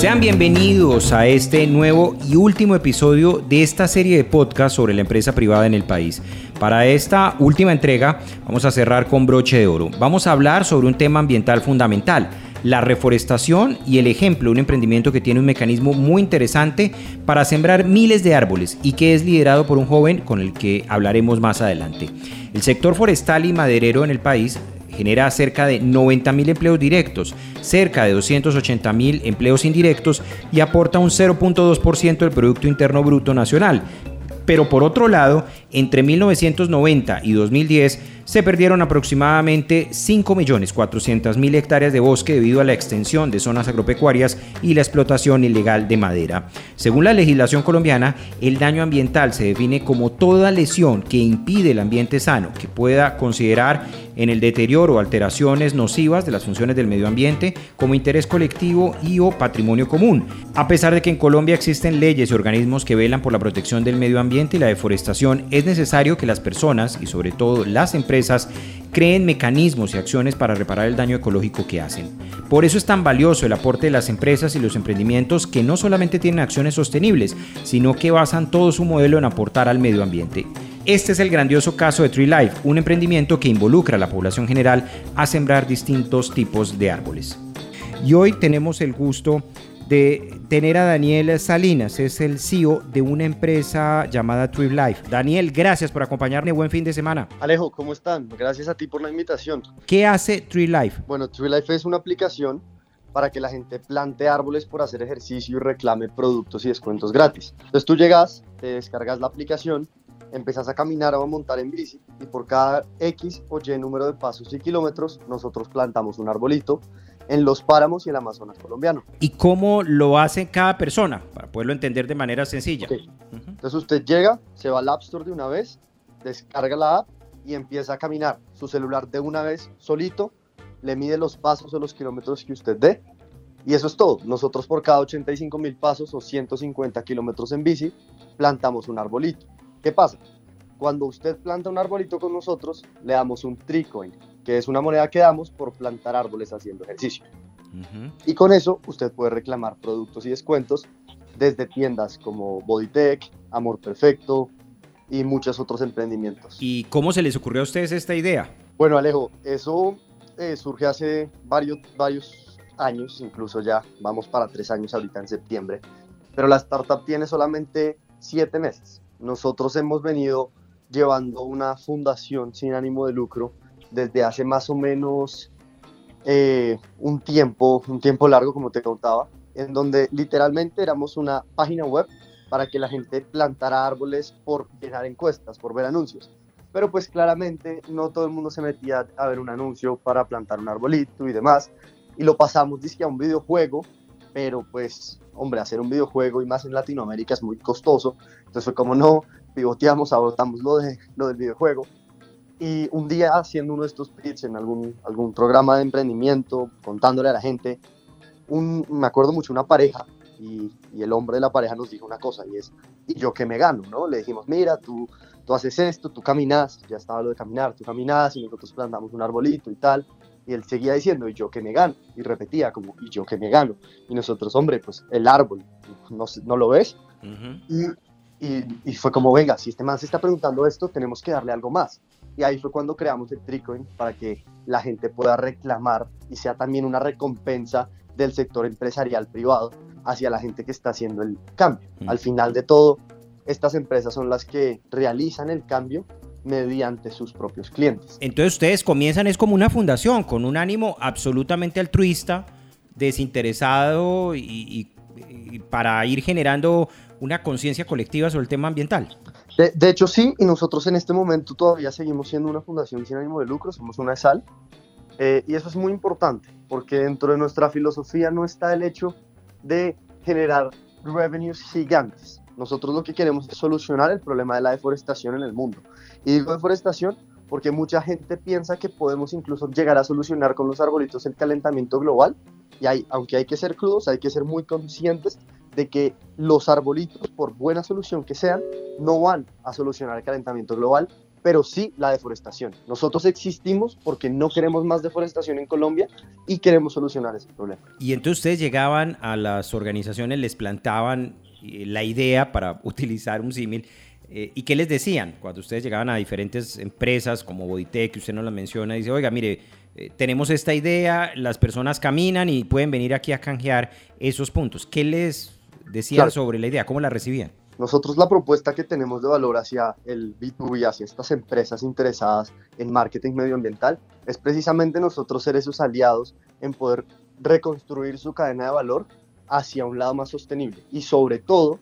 Sean bienvenidos a este nuevo y último episodio de esta serie de podcast sobre la empresa privada en el país. Para esta última entrega vamos a cerrar con broche de oro. Vamos a hablar sobre un tema ambiental fundamental, la reforestación y el ejemplo, un emprendimiento que tiene un mecanismo muy interesante para sembrar miles de árboles y que es liderado por un joven con el que hablaremos más adelante. El sector forestal y maderero en el país genera cerca de 90.000 empleos directos, cerca de 280.000 empleos indirectos y aporta un 0.2% del Producto Interno Bruto Nacional. Pero por otro lado, entre 1990 y 2010 se perdieron aproximadamente 5.400.000 hectáreas de bosque debido a la extensión de zonas agropecuarias y la explotación ilegal de madera. Según la legislación colombiana, el daño ambiental se define como toda lesión que impide el ambiente sano, que pueda considerar en el deterioro o alteraciones nocivas de las funciones del medio ambiente como interés colectivo y o patrimonio común. A pesar de que en Colombia existen leyes y organismos que velan por la protección del medio ambiente y la deforestación, es necesario que las personas y sobre todo las empresas creen mecanismos y acciones para reparar el daño ecológico que hacen. Por eso es tan valioso el aporte de las empresas y los emprendimientos que no solamente tienen acciones sostenibles, sino que basan todo su modelo en aportar al medio ambiente. Este es el grandioso caso de Tree Life, un emprendimiento que involucra a la población general a sembrar distintos tipos de árboles. Y hoy tenemos el gusto de tener a Daniel Salinas, es el CEO de una empresa llamada Tree Life. Daniel, gracias por acompañarme, buen fin de semana. Alejo, ¿cómo están? Gracias a ti por la invitación. ¿Qué hace Tree Life? Bueno, Tree Life es una aplicación para que la gente plante árboles por hacer ejercicio y reclame productos y descuentos gratis. Entonces tú llegas, te descargas la aplicación, empezás a caminar o a montar en bici y por cada X o Y número de pasos y kilómetros nosotros plantamos un arbolito en los páramos y el Amazonas colombiano. ¿Y cómo lo hace cada persona? Para poderlo entender de manera sencilla. Entonces usted llega, se va al App Store de una vez, descarga la app y empieza a caminar. Su celular de una vez solito le mide los pasos o los kilómetros que usted dé. Y eso es todo. Nosotros por cada 85 mil pasos o 150 kilómetros en bici plantamos un arbolito. ¿Qué pasa? Cuando usted planta un arbolito con nosotros, le damos un tricoin que es una moneda que damos por plantar árboles haciendo ejercicio. Y con eso usted puede reclamar productos y descuentos desde tiendas como Bodytech, Amor Perfecto y muchos otros emprendimientos. ¿Y cómo se les ocurrió a ustedes esta idea? Bueno, Alejo, eso eh, surge hace varios, varios años, incluso ya vamos para tres años ahorita en septiembre, pero la startup tiene solamente siete meses. Nosotros hemos venido llevando una fundación sin ánimo de lucro desde hace más o menos eh, un tiempo, un tiempo largo, como te contaba, en donde literalmente éramos una página web para que la gente plantara árboles por llenar encuestas, por ver anuncios. Pero pues claramente no todo el mundo se metía a ver un anuncio para plantar un arbolito y demás. Y lo pasamos, dice a un videojuego, pero pues, hombre, hacer un videojuego y más en Latinoamérica es muy costoso. Entonces fue como no, pivoteamos, abortamos lo, de, lo del videojuego y un día haciendo uno de estos pitch en algún, algún programa de emprendimiento, contándole a la gente, un, me acuerdo mucho una pareja y, y, el hombre de la pareja nos dijo una cosa y es, ¿y yo qué me gano? ¿no? Le dijimos, mira, tú, tú haces esto, tú caminas, ya estaba lo de caminar, tú caminas y nosotros plantamos un arbolito y tal. Y él seguía diciendo, ¿y yo qué me gano? Y repetía como, ¿y yo qué me gano? Y nosotros, hombre, pues el árbol, ¿no, no lo ves? y, y, fue como, venga, si este man se está preguntando esto, tenemos que darle algo más. Y ahí fue cuando creamos el Tricoin para que la gente pueda reclamar y sea también una recompensa del sector empresarial privado hacia la gente que está haciendo el cambio. Al final de todo, estas empresas son las que realizan el cambio mediante sus propios clientes. Entonces ustedes comienzan es como una fundación con un ánimo absolutamente altruista, desinteresado y, para ir generando una conciencia colectiva sobre el tema ambiental. De, hecho sí, y nosotros en este momento todavía seguimos siendo una fundación sin ánimo de lucro, somos una ESAL, eh, y eso es muy importante, porque dentro de nuestra filosofía no está el hecho de generar revenues gigantes. Nosotros lo que queremos es solucionar el problema de la deforestación en el mundo. Y digo deforestación porque mucha gente piensa que podemos incluso llegar a solucionar con los arbolitos el calentamiento global. Y hay, aunque hay que ser crudos, hay que ser muy conscientes de que los arbolitos, por buena solución que sean, no van a solucionar el calentamiento global, pero sí la deforestación. Nosotros existimos porque no queremos más deforestación en Colombia y queremos solucionar ese problema. Y entonces ustedes llegaban a las organizaciones, les plantaban eh, la idea para utilizar un símil. Eh, ¿Y qué les decían cuando ustedes llegaban a diferentes empresas como Boditec, que usted nos la menciona, y dice, oiga, mire, eh, tenemos esta idea, las personas caminan y pueden venir aquí a canjear esos puntos? ¿Qué les decían sobre la idea? ¿Cómo la recibían? Nosotros la propuesta que tenemos de valor hacia el B2B, hacia estas empresas interesadas en marketing medioambiental, es precisamente nosotros ser esos aliados en poder reconstruir su cadena de valor hacia un lado más sostenible y sobre todo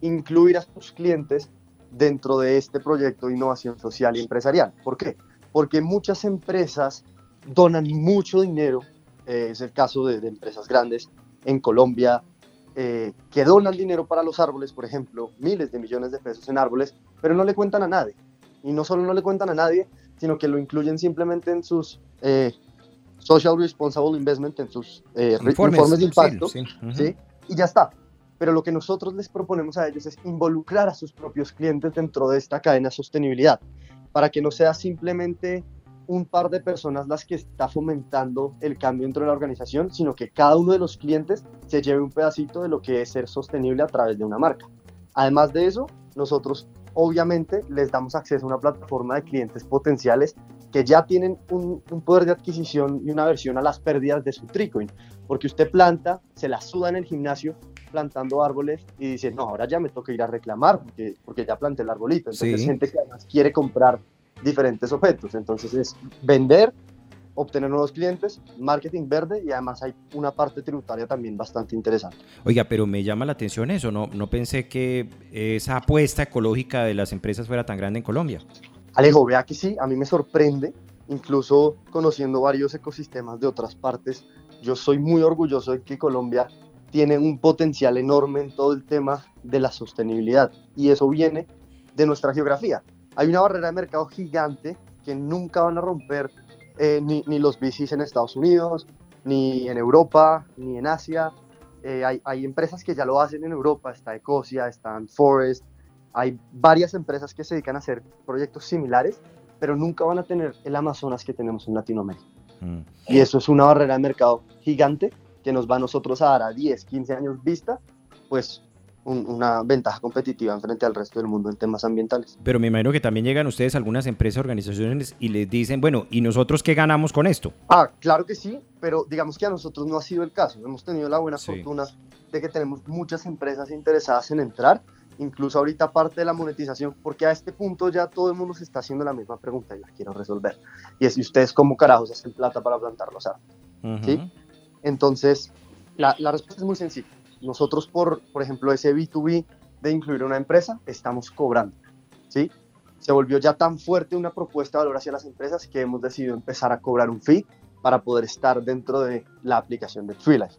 incluir a sus clientes dentro de este proyecto de innovación social y empresarial. ¿Por qué? Porque muchas empresas donan mucho dinero, eh, es el caso de, de empresas grandes en Colombia, eh, que donan dinero para los árboles, por ejemplo, miles de millones de pesos en árboles, pero no le cuentan a nadie. Y no solo no le cuentan a nadie, sino que lo incluyen simplemente en sus eh, Social Responsible Investment, en sus eh, informes, de impacto, sí, y ya está. Pero lo que nosotros les proponemos a ellos es involucrar a sus propios clientes dentro de esta cadena de sostenibilidad, para que no sea simplemente un par de personas las que está fomentando el cambio dentro de la organización, sino que cada uno de los clientes se lleve un pedacito de lo que es ser sostenible a través de una marca. Además de eso, nosotros obviamente les damos acceso a una plataforma de clientes potenciales que ya tienen un, poder de adquisición y una versión a las pérdidas de su Tricoin, porque usted planta, se la suda en el gimnasio plantando árboles y dice, no, ahora ya me toca ir a reclamar porque, porque ya planté el arbolito. Entonces, gente que además quiere comprar diferentes objetos. Entonces es vender, obtener nuevos clientes, marketing verde y además hay una parte tributaria también bastante interesante. Oiga, pero me llama la atención eso, no, no pensé que esa apuesta ecológica de las empresas fuera tan grande en Colombia. Alejo, vea que sí, a mí me sorprende, incluso conociendo varios ecosistemas de otras partes, yo soy muy orgulloso de que Colombia tiene un potencial enorme en todo el tema de la sostenibilidad y eso viene de nuestra geografía hay una barrera de mercado gigante que nunca van a romper eh, ni, ni, los VCs en Estados Unidos, ni en Europa, ni en Asia. Eh, hay, hay, empresas que ya lo hacen en Europa, está Ecosia, está Forest, hay varias empresas que se dedican a hacer proyectos similares, pero nunca van a tener el Amazonas que tenemos en Latinoamérica. Mm. Y eso es una barrera de mercado gigante que nos va a nosotros a dar a 10, 15 años vista, pues una ventaja competitiva en frente al resto del mundo en temas ambientales. Pero me imagino que también llegan ustedes a algunas empresas, organizaciones y les dicen, bueno, ¿y nosotros qué ganamos con esto? Ah, claro que sí, pero digamos que a nosotros no ha sido el caso. Hemos tenido la buena fortuna de que tenemos muchas empresas interesadas en entrar, incluso ahorita parte de la monetización, porque a este punto ya todo el mundo se está haciendo la misma pregunta y la quiero resolver. Y es, ¿y ustedes cómo carajos hacen plata para plantar los árboles? ¿Sí? Entonces, la, la respuesta es muy sencilla nosotros, por, por ejemplo, ese B2B de incluir una empresa, estamos cobrando, ¿sí? Se volvió ya tan fuerte una propuesta de valor hacia las empresas que hemos decidido empezar a cobrar un fee para poder estar dentro de la aplicación de TreeLife.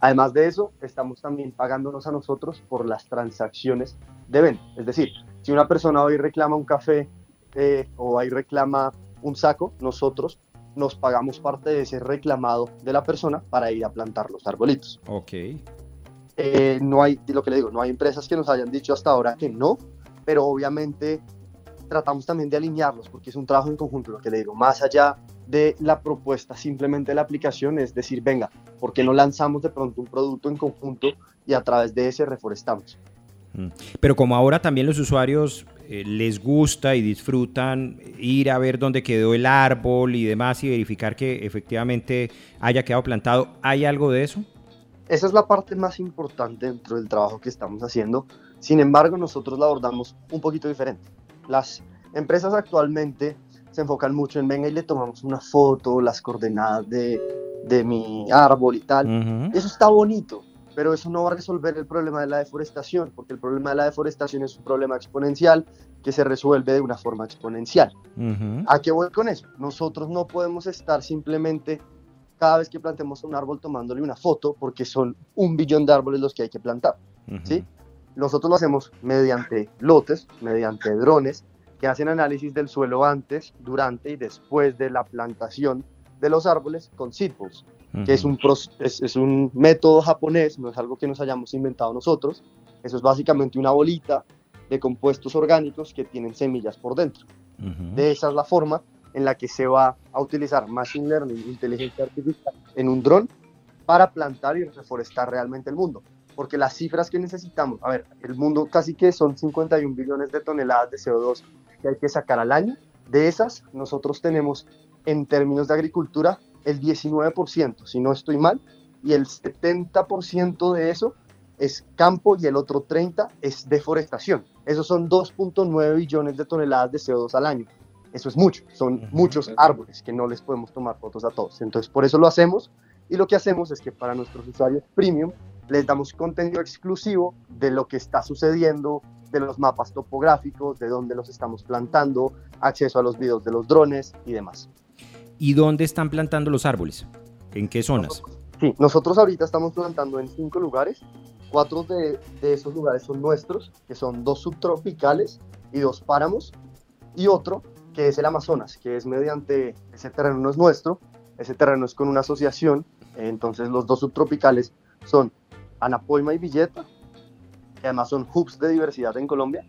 Además de eso, estamos también pagándonos a nosotros por las transacciones de venta. Es decir, si una persona hoy reclama un café eh, o ahí reclama un saco, nosotros nos pagamos parte de ese reclamado de la persona para ir a plantar los arbolitos. Ok. Eh, no hay, lo que le digo, no hay empresas que nos hayan dicho hasta ahora que no, pero obviamente tratamos también de alinearlos porque es un trabajo en conjunto, lo que le digo, más allá de la propuesta simplemente la aplicación, es decir, venga, ¿por qué no lanzamos de pronto un producto en conjunto y a través de ese reforestamos? Mm. Pero como ahora también los usuarios eh, les gusta y disfrutan ir a ver dónde quedó el árbol y demás y verificar que efectivamente haya quedado plantado, ¿hay algo de eso? Esa es la parte más importante dentro del trabajo que estamos haciendo. Sin embargo, nosotros la abordamos un poquito diferente. Las empresas actualmente se enfocan mucho en venga y le tomamos una foto, las coordenadas de, de mi árbol y tal. Eso está bonito, pero eso no va a resolver el problema de la deforestación, porque el problema de la deforestación es un problema exponencial que se resuelve de una forma exponencial. ¿A qué voy con eso? Nosotros no podemos estar simplemente cada vez que plantemos un árbol tomándole una foto, porque son un billón de árboles los que hay que plantar. ¿sí? Nosotros lo hacemos mediante lotes, mediante drones, que hacen análisis del suelo antes, durante y después de la plantación de los árboles con seedballs, que es un, es, es un método japonés, no es algo que nos hayamos inventado nosotros. Eso es básicamente una bolita de compuestos orgánicos que tienen semillas por dentro. De esa es la forma en la que se va a utilizar Machine Learning, inteligencia artificial, en un dron para plantar y reforestar realmente el mundo. Porque las cifras que necesitamos, a ver, el mundo casi que son 51 billones de toneladas de CO2 que hay que sacar al año. De esas, nosotros tenemos en términos de agricultura el 19%, si no estoy mal, y el 70% de eso es campo y el otro 30% es deforestación. Esos son 2.9 billones de toneladas de CO2 al año. Eso es mucho, son muchos árboles que no les podemos tomar fotos a todos. Entonces, por eso lo hacemos y lo que hacemos es que para nuestros usuarios premium les damos contenido exclusivo de lo que está sucediendo, de los mapas topográficos, de dónde los estamos plantando, acceso a los videos de los drones y demás. ¿Y dónde están plantando los árboles? ¿En qué zonas? Sí, nosotros ahorita estamos plantando en cinco lugares. Cuatro de, de esos lugares son nuestros, que son dos subtropicales y dos páramos, y otro que es el Amazonas, que es mediante, ese terreno no es nuestro, ese terreno es con una asociación, entonces los dos subtropicales son Anapoima y Villeta, que además son hubs de diversidad en Colombia,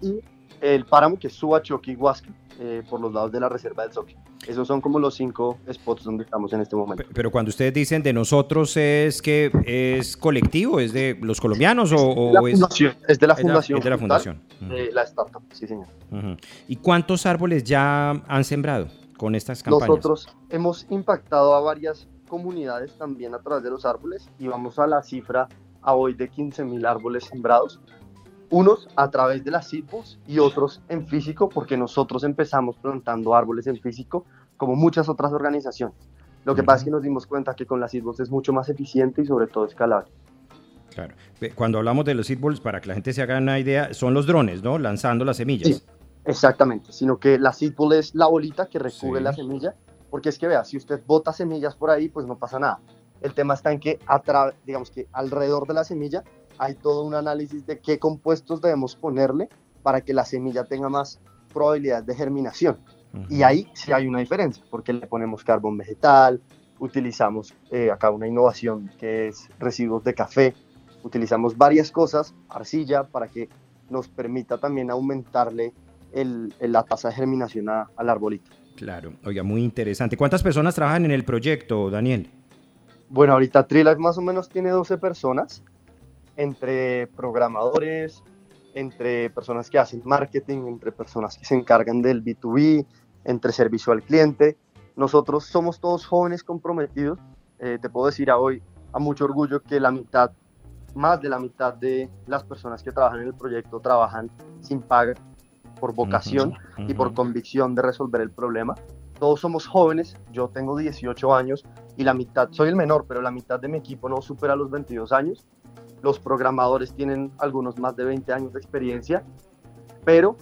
y el páramo que es Subachoque y Huasca, eh, por los lados de la reserva del Soque. Esos son como los cinco spots donde estamos en este momento. Pero cuando ustedes dicen de nosotros, ¿es que es colectivo? ¿Es de los colombianos o, es, es, de la fundación? Es de la fundación. De la startup, sí señor. ¿Y cuántos árboles ya han sembrado con estas campañas? Nosotros hemos impactado a varias comunidades también a través de los árboles y vamos a la cifra a hoy de 15 mil árboles sembrados unos a través de las CIPOS y otros en físico, porque nosotros empezamos plantando árboles en físico, como muchas otras organizaciones. Lo que pasa es que nos dimos cuenta que con las seedballs es mucho más eficiente y sobre todo escalable. Claro. Cuando hablamos de los seedballs, para que la gente se haga una idea, son los drones, ¿no? Lanzando las semillas. Sí, exactamente. Sino que la seedball es la bolita que recubre la semilla, porque es que vea, si usted bota semillas por ahí, pues no pasa nada. El tema está en que, digamos que alrededor de la semilla hay todo un análisis de qué compuestos debemos ponerle para que la semilla tenga más probabilidad de germinación. Y ahí sí hay una diferencia, porque le ponemos carbón vegetal, utilizamos eh, acá una innovación que es residuos de café, utilizamos varias cosas, arcilla, para que nos permita también aumentarle el, la tasa de germinación al arbolito. Claro, oiga, muy interesante. ¿Cuántas personas trabajan en el proyecto, Daniel? Bueno, ahorita Trilac más o menos tiene 12 personas entre programadores, entre personas que hacen marketing, entre personas que se encargan del B2B, entre servicio al cliente. Nosotros somos todos jóvenes comprometidos. Eh, te puedo decir a hoy, a mucho orgullo, que la mitad, más de la mitad de las personas que trabajan en el proyecto trabajan sin paga, por vocación y por convicción de resolver el problema. Todos somos jóvenes, yo tengo 18 años y la mitad, soy el menor, pero la mitad de mi equipo no supera los 22 años los programadores tienen algunos más de 20 años de experiencia, pero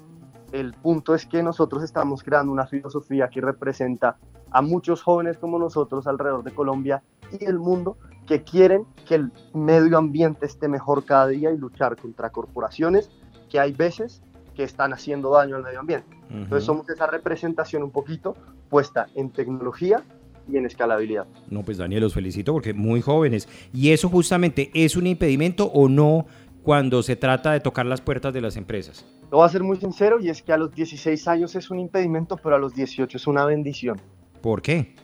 el punto es que nosotros estamos creando una filosofía que representa a muchos jóvenes como nosotros alrededor de Colombia y el mundo que quieren que el medio ambiente esté mejor cada día y luchar contra corporaciones que hay veces que están haciendo daño al medio ambiente. Entonces somos esa representación un poquito puesta en tecnología y en escalabilidad. No, pues Daniel, los felicito porque muy jóvenes. ¿Y eso justamente es un impedimento o no cuando se trata de tocar las puertas de las empresas? Lo voy a ser muy sincero y es que a los 16 años es un impedimento, pero a los 18 es una bendición. ¿Por qué?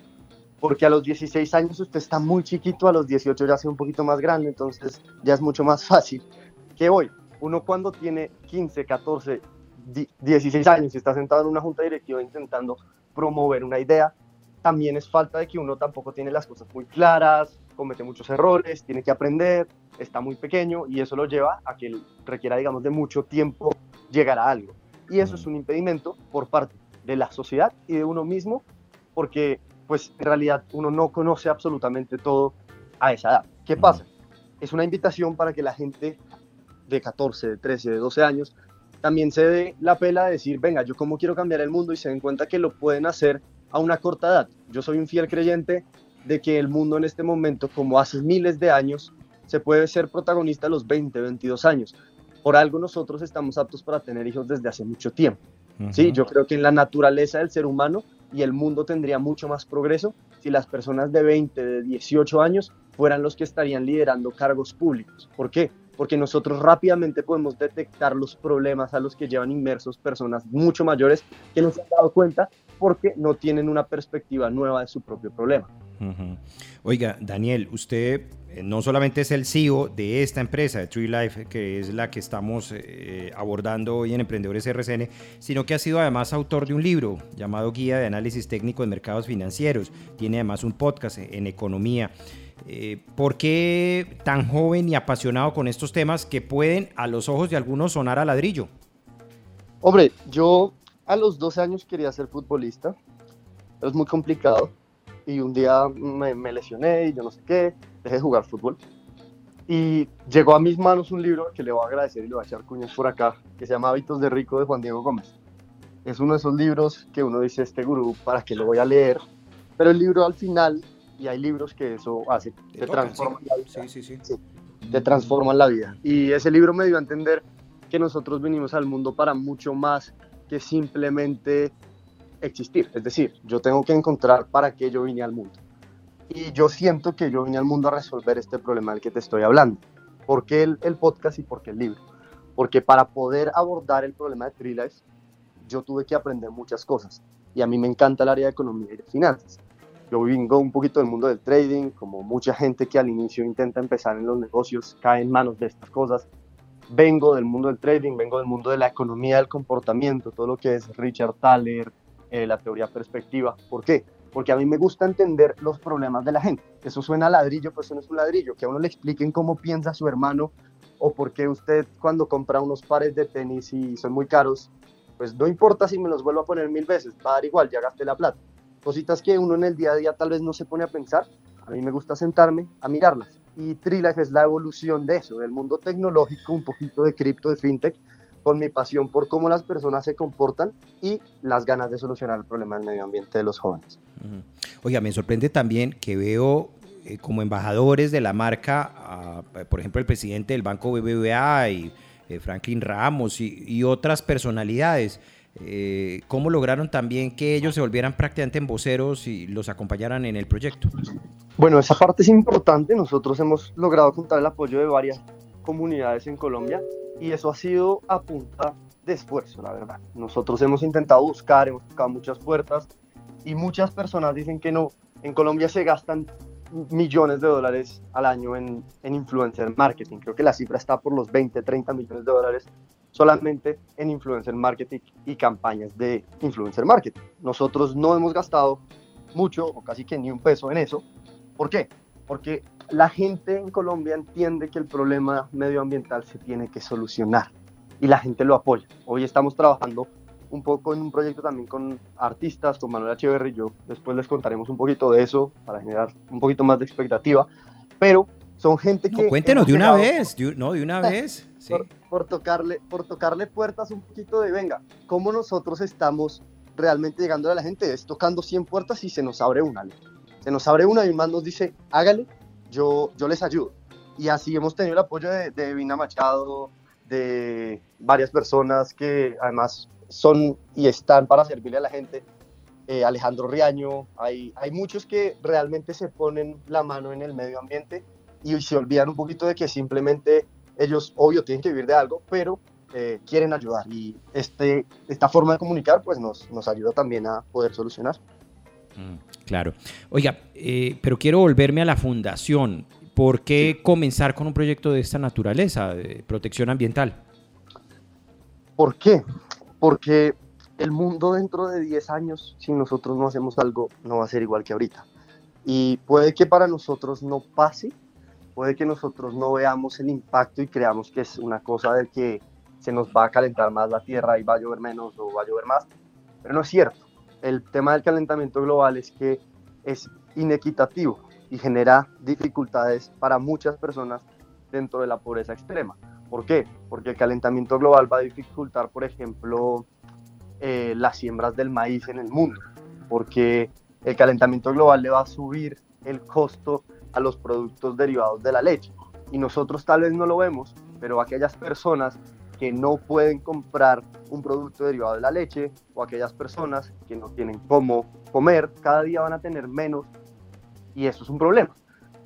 Porque a los 16 años usted está muy chiquito, a los 18 ya es un poquito más grande, entonces ya es mucho más fácil. ¿Qué voy? uno cuando tiene 15, 14, 16 años y está sentado en una junta directiva intentando promover una idea, también es falta de que uno tampoco tiene las cosas muy claras, comete muchos errores, tiene que aprender, está muy pequeño y eso lo lleva a que requiera, digamos, de mucho tiempo llegar a algo. Y eso es un impedimento por parte de la sociedad y de uno mismo, porque pues en realidad uno no conoce absolutamente todo a esa edad. ¿Qué pasa? Es una invitación para que la gente de 14, de 13, de 12 años también se dé la pela de decir, venga, yo cómo quiero cambiar el mundo y se den cuenta que lo pueden hacer a una corta edad. Yo soy un fiel creyente de que el mundo en este momento, como hace miles de años, se puede ser protagonista a los 20, 22 años. Por algo nosotros estamos aptos para tener hijos desde hace mucho tiempo. Sí, yo creo que en la naturaleza del ser humano y el mundo tendría mucho más progreso si las personas de 20, de 18 años fueran los que estarían liderando cargos públicos. ¿Por qué? Porque nosotros rápidamente podemos detectar los problemas a los que llevan inmersos personas mucho mayores que no se han dado cuenta porque no tienen una perspectiva nueva de su propio problema. Oiga, Daniel, usted eh, no solamente es el CEO de esta empresa, de Tree Life, que es la que estamos eh, abordando hoy en Emprendedores RCN, sino que ha sido además autor de un libro llamado Guía de Análisis Técnico de Mercados Financieros. Tiene además un podcast en economía. Eh, ¿Por qué tan joven y apasionado con estos temas que pueden a los ojos de algunos sonar a ladrillo? Hombre, yo a los 12 años quería ser futbolista. Es muy complicado y un día me, lesioné y yo no sé qué, dejé de jugar fútbol. Y llegó a mis manos un libro que le voy a agradecer y le voy a echar cuñas por acá, que se llama Hábitos de Rico de Juan Diego Gómez. Es uno de esos libros que uno dice, este gurú, ¿para qué lo voy a leer? Pero el libro al final, y hay libros que eso hace, te, transforman la vida. Sí, sí, sí. te transforman la vida. Y ese libro me dio a entender que nosotros venimos al mundo para mucho más que simplemente existir. Es decir, yo tengo que encontrar para qué yo vine al mundo. Y yo siento que yo vine al mundo a resolver este problema del que te estoy hablando. ¿Por qué el, podcast y por qué el libro? Porque para poder abordar el problema de Trilife, yo tuve que aprender muchas cosas. Y a mí me encanta el área de economía y de finanzas. Yo vengo un poquito del mundo del trading, como mucha gente que al inicio intenta empezar en los negocios, cae en manos de estas cosas. Vengo del mundo del trading, vengo del mundo de la economía del comportamiento, todo lo que es Richard Thaler, eh, la teoría perspectiva. ¿Por qué? Porque a mí me gusta entender los problemas de la gente. Eso suena a ladrillo, pues eso no es un ladrillo. Que a uno le expliquen cómo piensa su hermano o por qué usted cuando compra unos pares de tenis y son muy caros, pues no importa si me los vuelvo a poner mil veces, va a dar igual, ya gasté la plata. Cositas que uno en el día a día tal vez no se pone a pensar. A mí me gusta sentarme a mirarlas. Y Trilife es la evolución de eso, del mundo tecnológico, un poquito de cripto, de fintech, con mi pasión por cómo las personas se comportan y las ganas de solucionar el problema del medio ambiente de los jóvenes. Oiga, me sorprende también que veo eh, como embajadores de la marca, por ejemplo, el presidente del Banco BBVA y eh, Franklin Ramos y, otras personalidades. Eh, ¿Cómo lograron también que ellos se volvieran prácticamente voceros y los acompañaran en el proyecto? Bueno, esa parte es importante. Nosotros hemos logrado juntar el apoyo de varias comunidades en Colombia y eso ha sido a punta de esfuerzo, la verdad. Nosotros hemos intentado buscar, hemos tocado muchas puertas y muchas personas dicen que no. En Colombia se gastan millones de dólares al año en, en influencer marketing. Creo que la cifra está por los 20, 30 millones de dólares solamente en influencer marketing y campañas de influencer marketing. Nosotros no hemos gastado mucho o casi que ni un peso en eso. ¿Por qué? Porque la gente en Colombia entiende que el problema medioambiental se tiene que solucionar y la gente lo apoya. Hoy estamos trabajando un poco en un proyecto también con artistas, con Manuel Echeverry, yo después les contaremos un poquito de eso para generar un poquito más de expectativa, pero son gente que... cuéntenos de una vez, no, de una vez. Por, tocarle, por tocarle puertas un poquito de, venga, ¿cómo nosotros estamos realmente llegando a la gente? Es tocando 100 puertas y se nos abre una. Se nos abre una y más nos dice, hágale, yo, yo les ayudo. Y así hemos tenido el apoyo de, de Vina Machado, de varias personas que además son y están para servirle a la gente. Eh, Alejandro Riaño, hay, hay muchos que realmente se ponen la mano en el medio ambiente y se olvidan un poquito de que simplemente ellos, obvio, tienen que vivir de algo, pero eh, quieren ayudar. Y este, esta forma de comunicar pues nos, nos ayuda también a poder solucionar. Mm, claro. Oiga, eh, pero quiero volverme a la fundación. ¿Por qué comenzar con un proyecto de esta naturaleza, de protección ambiental? ¿Por qué? Porque el mundo dentro de 10 años, si nosotros no hacemos algo, no va a ser igual que ahorita. Y puede que para nosotros no pase, puede que nosotros no veamos el impacto y creamos que es una cosa de que se nos va a calentar más la tierra y va a llover menos o va a llover más, pero no es cierto. El tema del calentamiento global es que es inequitativo y genera dificultades para muchas personas dentro de la pobreza extrema. ¿Por qué? Porque el calentamiento global va a dificultar, por ejemplo, eh, las siembras del maíz en el mundo, porque el calentamiento global le va a subir el costo a los productos derivados de la leche. Y nosotros tal vez no lo vemos, pero aquellas personas que no pueden comprar un producto derivado de la leche o aquellas personas que no tienen cómo comer, cada día van a tener menos y eso es un problema.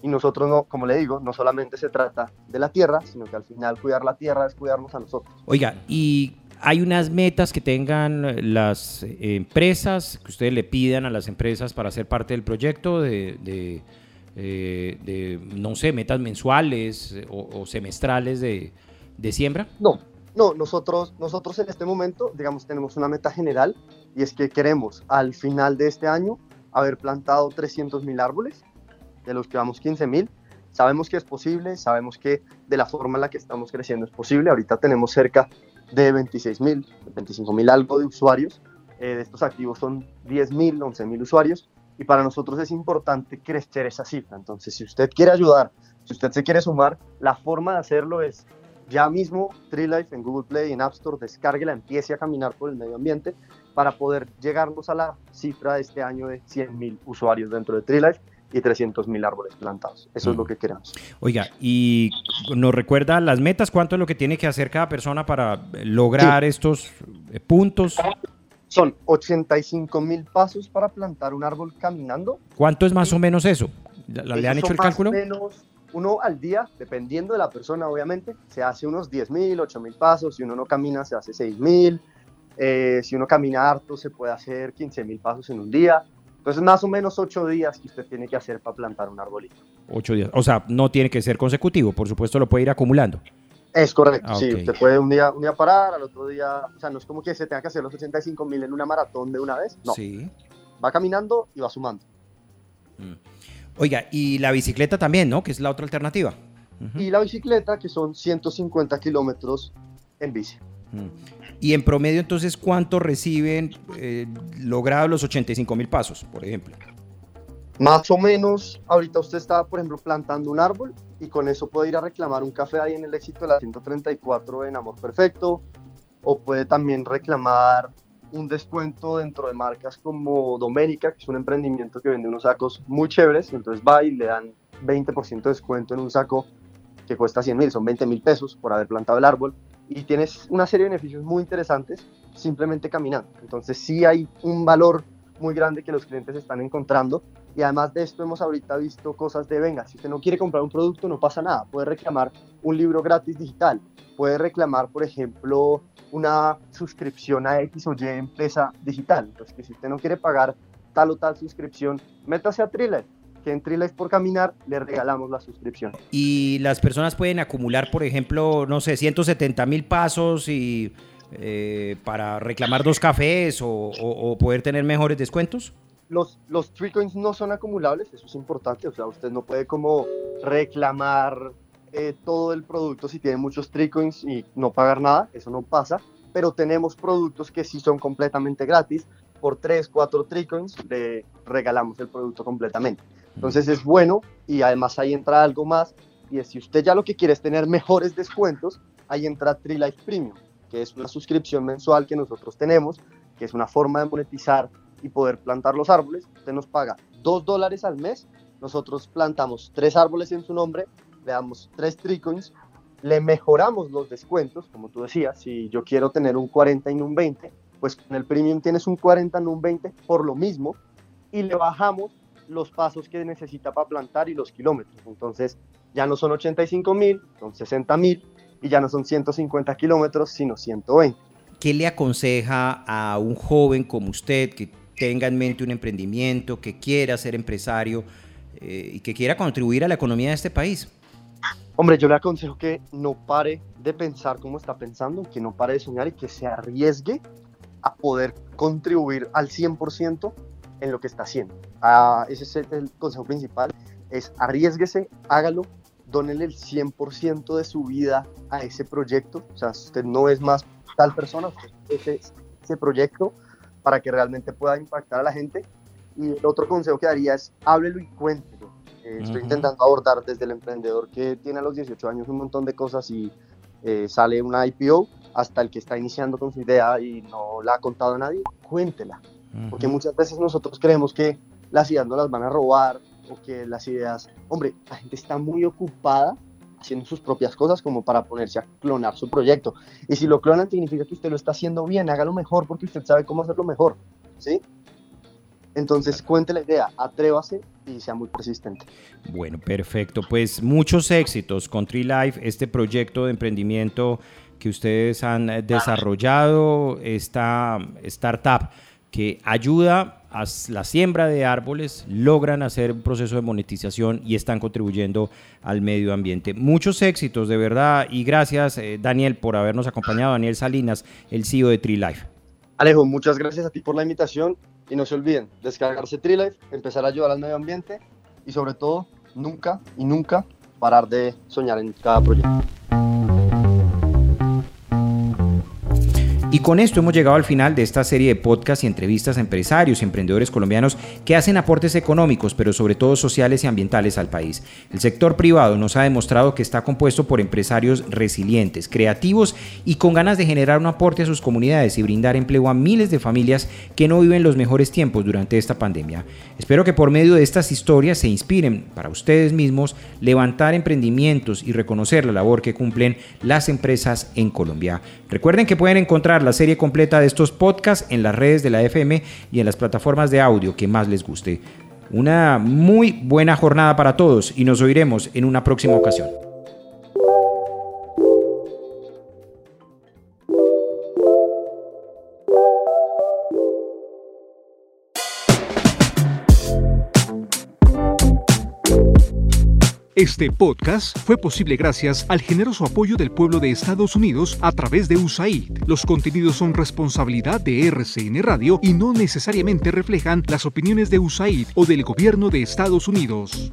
Y nosotros no, como le digo, no solamente se trata de la tierra, sino que al final cuidar la tierra es cuidarnos a nosotros. Oiga, y hay unas metas que tengan las empresas, que ustedes le pidan a las empresas para ser parte del proyecto de, eh, no sé, metas mensuales o, semestrales de, de siembra? No, no, nosotros, nosotros en este momento, digamos, tenemos una meta general y es que queremos al final de este año haber plantado 300 mil árboles, de los que vamos 15 mil. Sabemos que es posible, sabemos que de la forma en la que estamos creciendo es posible. Ahorita tenemos cerca de 26 mil, 25 mil algo de usuarios. Eh, de estos activos son 10 mil, 11 mil usuarios. Y para nosotros es importante crecer esa cifra. Entonces, si usted quiere ayudar, si usted se quiere sumar, la forma de hacerlo es ya mismo TreeLife en Google Play y en App Store, descárguela, empiece a caminar por el medio ambiente para poder llegarnos a la cifra de este año de 100.000 usuarios dentro de TreeLife y 300.000 árboles plantados. Eso es lo mm. que queremos. Oiga, ¿y nos recuerda las metas? ¿Cuánto es lo que tiene que hacer cada persona para lograr estos eh, puntos? Son 85 mil pasos para plantar un árbol caminando. ¿Cuánto es más o menos eso? ¿Le han hecho el cálculo? Menos uno al día, dependiendo de la persona, obviamente, se hace unos 10 mil, 8 mil pasos. Si uno no camina, se hace 6 mil. Eh, si uno camina harto, se puede hacer 15 mil pasos en un día. Entonces, más o menos 8 días que usted tiene que hacer para plantar un arbolito. 8 días. O sea, no tiene que ser consecutivo, por supuesto, lo puede ir acumulando. Es correcto, ah, sí. Usted puede un día, un día parar, al otro día. O sea, no es como que se tenga que hacer los 85 mil en una maratón de una vez. No. Sí. Va caminando y va sumando. Mm. Oiga, y la bicicleta también, ¿no? Que es la otra alternativa. Y la bicicleta, que son 150 kilómetros en bici. Y en promedio, entonces, ¿cuánto reciben eh, logrados los 85 mil pasos, por ejemplo? Más o menos, ahorita usted está, por ejemplo, plantando un árbol y con eso puede ir a reclamar un café ahí en el éxito de la 134 en Amor Perfecto, o puede también reclamar un descuento dentro de marcas como Doménica, que es un emprendimiento que vende unos sacos muy chéveres, entonces va y le dan 20% de descuento en un saco que cuesta 100 mil, son 20 mil pesos por haber plantado el árbol, y tienes una serie de beneficios muy interesantes simplemente caminando. Entonces sí hay un valor muy grande que los clientes están encontrando y además de esto hemos ahorita visto cosas de, venga, si usted no quiere comprar un producto no pasa nada, puede reclamar un libro gratis digital, puede reclamar, por ejemplo, una suscripción a X o Y empresa digital. Entonces, que si usted no quiere pagar tal o tal suscripción, métase a Thriller, que en Thriller por caminar le regalamos la suscripción. Y las personas pueden acumular, por ejemplo, no sé, 170 mil pasos y eh, para reclamar dos cafés o, poder tener mejores descuentos. Los, los coins no son acumulables, eso es importante, o sea, usted no puede como reclamar eh, todo el producto si tiene muchos tricoins y no pagar nada, eso no pasa, pero tenemos productos que sí son completamente gratis, por 3, 4 tricoins le regalamos el producto completamente. Entonces es bueno y además ahí entra algo más y es si usted ya lo que quiere es tener mejores descuentos, ahí entra TreeLife Premium, que es una suscripción mensual que nosotros tenemos, que es una forma de monetizar y poder plantar los árboles. Usted nos paga 2 dólares al mes, nosotros plantamos 3 árboles en su nombre le damos tres tricoins, le mejoramos los descuentos, como tú decías, si yo quiero tener un 40 y un 20, pues con el premium tienes un 40 y un 20 por lo mismo, y le bajamos los pasos que necesita para plantar y los kilómetros. Entonces ya no son 85 mil, son 60 mil, y ya no son 150 kilómetros, sino 120. ¿Qué le aconseja a un joven como usted que tenga en mente un emprendimiento, que quiera ser empresario eh, y que quiera contribuir a la economía de este país? Hombre, yo le aconsejo que no pare de pensar como está pensando, que no pare de soñar y que se arriesgue a poder contribuir al 100% en lo que está haciendo. Ah, ese es el, consejo principal, es arriesguese, hágalo, dónele el 100% de su vida a ese proyecto. O sea, usted no es más tal persona, usted es ese proyecto para que realmente pueda impactar a la gente. Y el otro consejo que daría es háblelo y cuéntelo. Eh, estoy intentando abordar desde el emprendedor que tiene a los 18 años un montón de cosas y eh, sale una IPO hasta el que está iniciando con su idea y no la ha contado a nadie, cuéntela. Porque muchas veces nosotros creemos que las ideas no las van a robar o que las ideas, hombre, la gente está muy ocupada haciendo sus propias cosas como para ponerse a clonar su proyecto. Y si lo clonan significa que usted lo está haciendo bien, hágalo mejor porque usted sabe cómo hacerlo mejor, ¿sí? Entonces cuente la idea, atrévase y sea muy persistente. Bueno, perfecto. Pues muchos éxitos con Tree Life, este proyecto de emprendimiento que ustedes han eh, desarrollado, esta startup que ayuda a la siembra de árboles, logran hacer un proceso de monetización y están contribuyendo al medio ambiente. Muchos éxitos, de verdad, y gracias, eh, Daniel, por habernos acompañado. Daniel Salinas, el CEO de Tree Life. Alejo, muchas gracias a ti por la invitación y no se olviden, descargarse Tree empezar a ayudar al medio ambiente y sobre todo, nunca y nunca parar de soñar en cada proyecto. Y con esto hemos llegado al final de esta serie de podcasts y entrevistas a empresarios y emprendedores colombianos que hacen aportes económicos, pero sobre todo sociales y ambientales al país. El sector privado nos ha demostrado que está compuesto por empresarios resilientes, creativos y con ganas de generar un aporte a sus comunidades y brindar empleo a miles de familias que no viven los mejores tiempos durante esta pandemia. Espero que por medio de estas historias se inspiren para ustedes mismos levantar emprendimientos y reconocer la labor que cumplen las empresas en Colombia. Recuerden que pueden encontrar la serie completa de estos podcasts en las redes de la FM y en las plataformas de audio que más les guste. Una muy buena jornada para todos y nos oiremos en una próxima ocasión. Este podcast fue posible gracias al generoso apoyo del pueblo de Estados Unidos a través de USAID. Los contenidos son responsabilidad de RCN Radio y no necesariamente reflejan las opiniones de USAID o del gobierno de Estados Unidos.